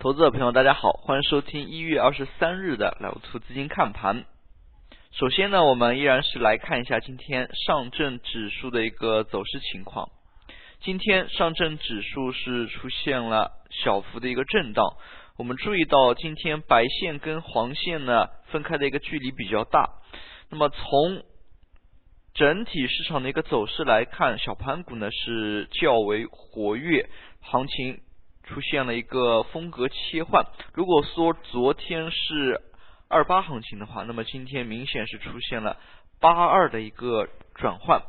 投资者朋友，大家好，欢迎收听一月二十三日的老图资金看盘。首先呢，我们依然是来看一下今天上证指数的一个走势情况。今天上证指数是出现了小幅的一个震荡。我们注意到今天白线跟黄线呢分开的一个距离比较大。那么从整体市场的一个走势来看，小盘股呢是较为活跃，行情。出现了一个风格切换。如果说昨天是二八行情的话，那么今天明显是出现了八二的一个转换。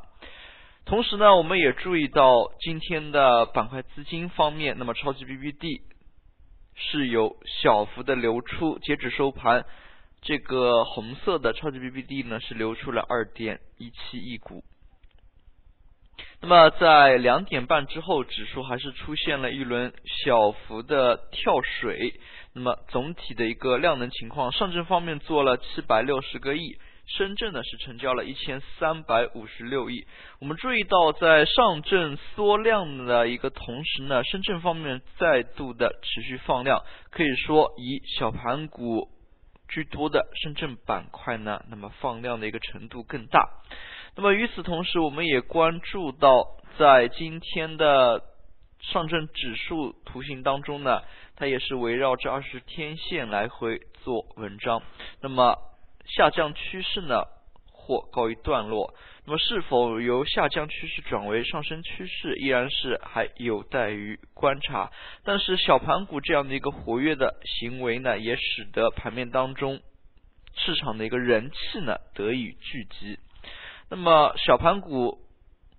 同时呢，我们也注意到今天的板块资金方面，那么超级 BBD 是有小幅的流出。截止收盘，这个红色的超级 BBD 呢是流出了二点一七亿股。那么在两点半之后，指数还是出现了一轮小幅的跳水。那么总体的一个量能情况，上证方面做了七百六十个亿，深圳呢是成交了一千三百五十六亿。我们注意到，在上证缩量的一个同时呢，深圳方面再度的持续放量，可以说以小盘股居多的深圳板块呢，那么放量的一个程度更大。那么与此同时，我们也关注到，在今天的上证指数图形当中呢，它也是围绕着二十天线来回做文章。那么下降趋势呢，或告一段落。那么是否由下降趋势转为上升趋势，依然是还有待于观察。但是小盘股这样的一个活跃的行为呢，也使得盘面当中市场的一个人气呢得以聚集。那么小盘股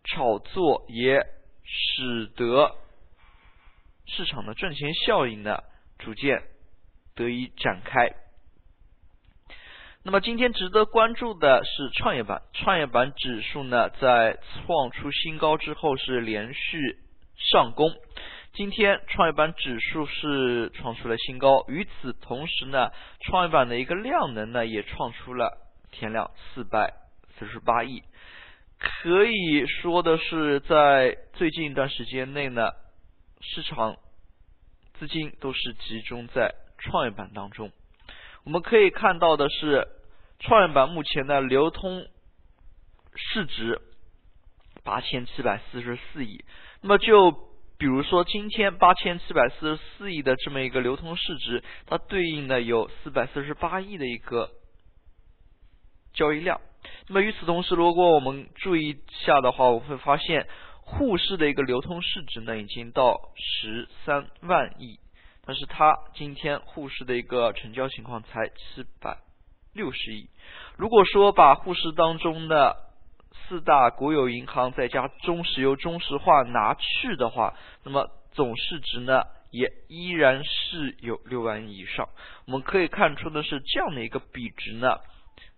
炒作也使得市场的赚钱效应呢逐渐得以展开。那么今天值得关注的是创业板，创业板指数呢在创出新高之后是连续上攻。今天创业板指数是创出了新高，与此同时呢，创业板的一个量能呢也创出了天量四百。四十八亿，可以说的是，在最近一段时间内呢，市场资金都是集中在创业板当中。我们可以看到的是，创业板目前的流通市值八千七百四十四亿。那么，就比如说今天八千七百四十四亿的这么一个流通市值，它对应的有四百四十八亿的一个交易量。那么与此同时，如果我们注意下的话，我会发现沪市的一个流通市值呢，已经到十三万亿，但是它今天沪市的一个成交情况才七百六十亿。如果说把沪市当中的四大国有银行再加中石油、中石化拿去的话，那么总市值呢，也依然是有六万亿以上。我们可以看出的是这样的一个比值呢，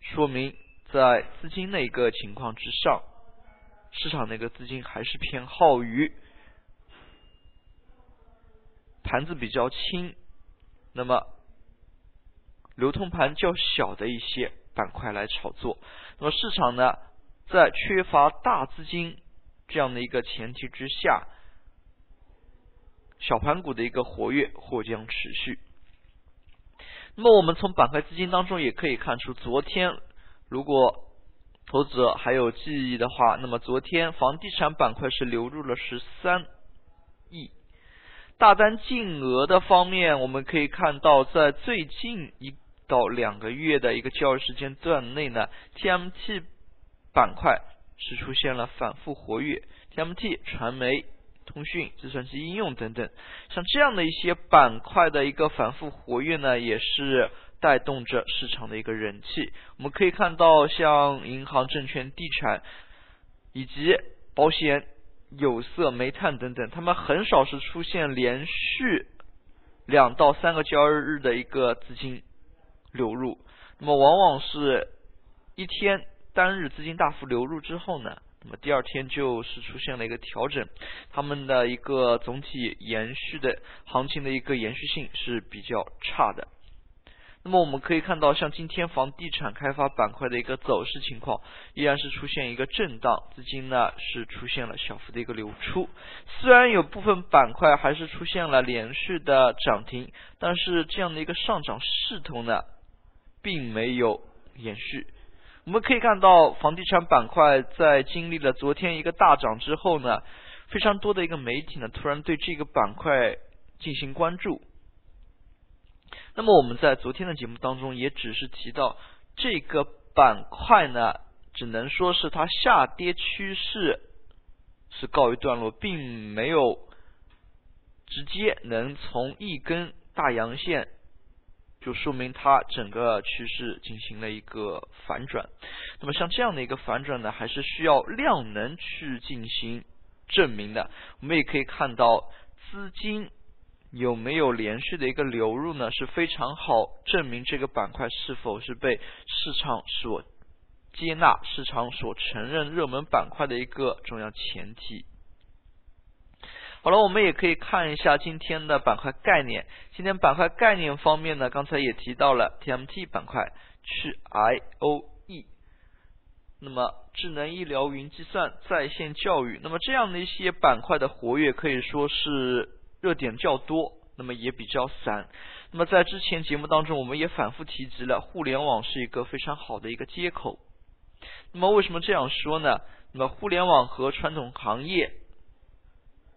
说明。在资金的一个情况之上，市场的一个资金还是偏好于盘子比较轻，那么流通盘较小的一些板块来炒作。那么市场呢，在缺乏大资金这样的一个前提之下，小盘股的一个活跃或将持续。那么我们从板块资金当中也可以看出，昨天。如果投资者还有记忆的话，那么昨天房地产板块是流入了十三亿大单净额的方面，我们可以看到，在最近一到两个月的一个交易时间段内呢，TMT 板块是出现了反复活跃，TMT 传媒、通讯、计算机应用等等，像这样的一些板块的一个反复活跃呢，也是。带动着市场的一个人气，我们可以看到，像银行、证券、地产以及保险、有色、煤炭等等，他们很少是出现连续两到三个交易日的一个资金流入，那么往往是一天单日资金大幅流入之后呢，那么第二天就是出现了一个调整，他们的一个总体延续的行情的一个延续性是比较差的。那么我们可以看到，像今天房地产开发板块的一个走势情况，依然是出现一个震荡，资金呢是出现了小幅的一个流出。虽然有部分板块还是出现了连续的涨停，但是这样的一个上涨势头呢，并没有延续。我们可以看到，房地产板块在经历了昨天一个大涨之后呢，非常多的一个媒体呢，突然对这个板块进行关注。那么我们在昨天的节目当中也只是提到这个板块呢，只能说是它下跌趋势是告一段落，并没有直接能从一根大阳线就说明它整个趋势进行了一个反转。那么像这样的一个反转呢，还是需要量能去进行证明的。我们也可以看到资金。有没有连续的一个流入呢？是非常好证明这个板块是否是被市场所接纳、市场所承认热门板块的一个重要前提。好了，我们也可以看一下今天的板块概念。今天板块概念方面呢，刚才也提到了 TMT 板块去 IOE，那么智能医疗、云计算、在线教育，那么这样的一些板块的活跃可以说是。热点较多，那么也比较散。那么在之前节目当中，我们也反复提及了互联网是一个非常好的一个接口。那么为什么这样说呢？那么互联网和传统行业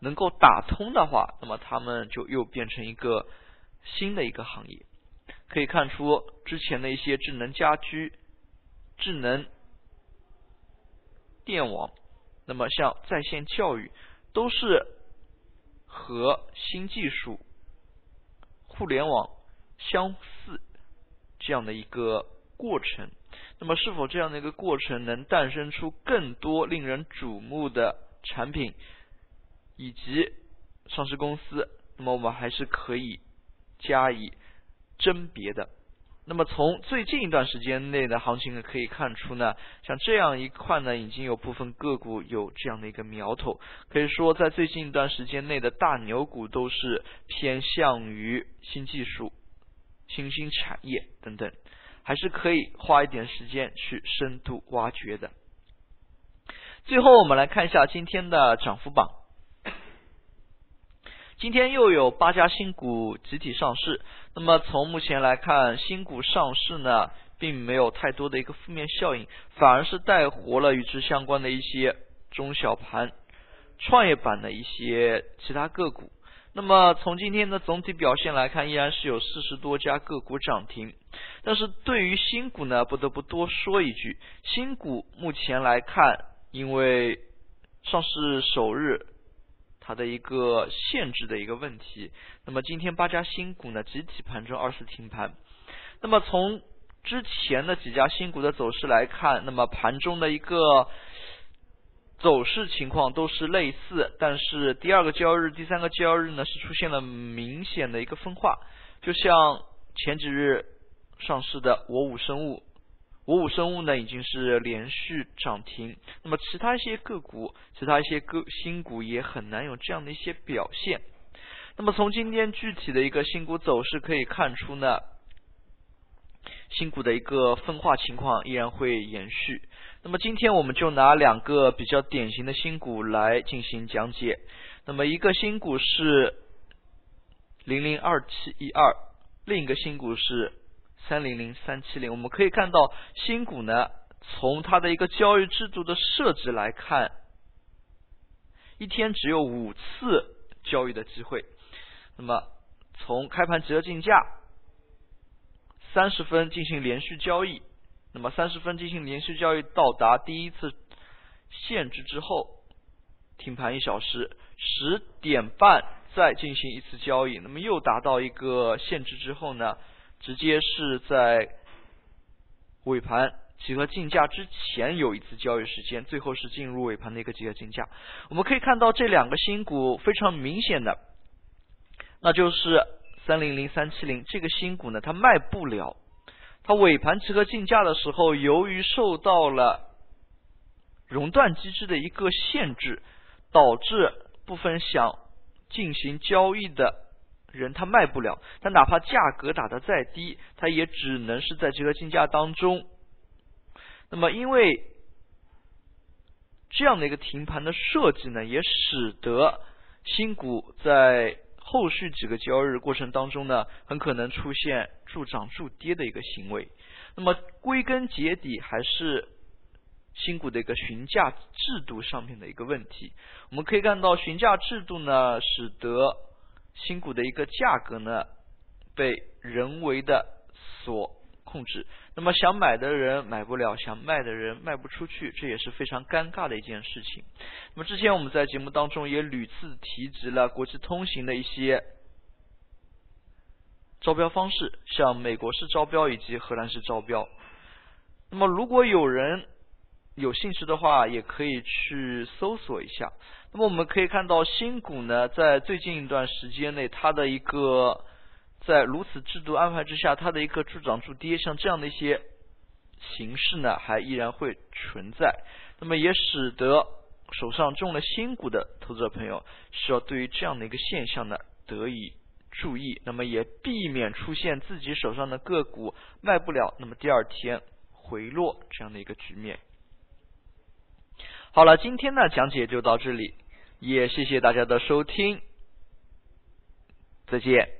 能够打通的话，那么他们就又变成一个新的一个行业。可以看出之前的一些智能家居、智能电网，那么像在线教育都是。和新技术、互联网相似这样的一个过程，那么是否这样的一个过程能诞生出更多令人瞩目的产品以及上市公司？那么我们还是可以加以甄别的。那么从最近一段时间内的行情呢，可以看出呢，像这样一块呢，已经有部分个股有这样的一个苗头。可以说，在最近一段时间内的大牛股都是偏向于新技术、新兴产业等等，还是可以花一点时间去深度挖掘的。最后，我们来看一下今天的涨幅榜。今天又有八家新股集体上市，那么从目前来看，新股上市呢，并没有太多的一个负面效应，反而是带活了与之相关的一些中小盘、创业板的一些其他个股。那么从今天的总体表现来看，依然是有四十多家个股涨停。但是对于新股呢，不得不多说一句，新股目前来看，因为上市首日。它的一个限制的一个问题。那么今天八家新股呢集体盘中二次停盘。那么从之前的几家新股的走势来看，那么盘中的一个走势情况都是类似，但是第二个交易日、第三个交易日呢是出现了明显的一个分化。就像前几日上市的我武生物。五五生物呢已经是连续涨停，那么其他一些个股，其他一些个新股也很难有这样的一些表现。那么从今天具体的一个新股走势可以看出呢，新股的一个分化情况依然会延续。那么今天我们就拿两个比较典型的新股来进行讲解。那么一个新股是零零二七一二，另一个新股是。三零零三七零，我们可以看到新股呢，从它的一个交易制度的设置来看，一天只有五次交易的机会。那么从开盘折竞价，三十分进行连续交易，那么三十分进行连续交易到达第一次限制之后，停盘一小时，十点半再进行一次交易，那么又达到一个限制之后呢？直接是在尾盘集合竞价之前有一次交易时间，最后是进入尾盘的一个集合竞价。我们可以看到这两个新股非常明显的，那就是三零零三七零这个新股呢，它卖不了，它尾盘集合竞价的时候，由于受到了熔断机制的一个限制，导致部分想进行交易的人他卖不了，他哪怕价格打得再低，他也只能是在这个竞价当中。那么因为这样的一个停盘的设计呢，也使得新股在后续几个交易日过程当中呢，很可能出现助涨助跌的一个行为。那么归根结底还是新股的一个询价制度上面的一个问题。我们可以看到询价制度呢，使得新股的一个价格呢被人为的所控制。那么想买的人买不了，想卖的人卖不出去，这也是非常尴尬的一件事情。那么之前我们在节目当中也屡次提及了国际通行的一些招标方式，像美国式招标以及荷兰式招标。那么如果有人有兴趣的话，也可以去搜索一下。那么我们可以看到新股呢，在最近一段时间内，它的一个。在如此制度安排之下，它的一个助涨助跌，像这样的一些形式呢，还依然会存在。那么也使得手上中了新股的投资者朋友，需要对于这样的一个现象呢，得以注意。那么也避免出现自己手上的个股卖不了，那么第二天回落这样的一个局面。好了，今天呢讲解就到这里，也谢谢大家的收听，再见。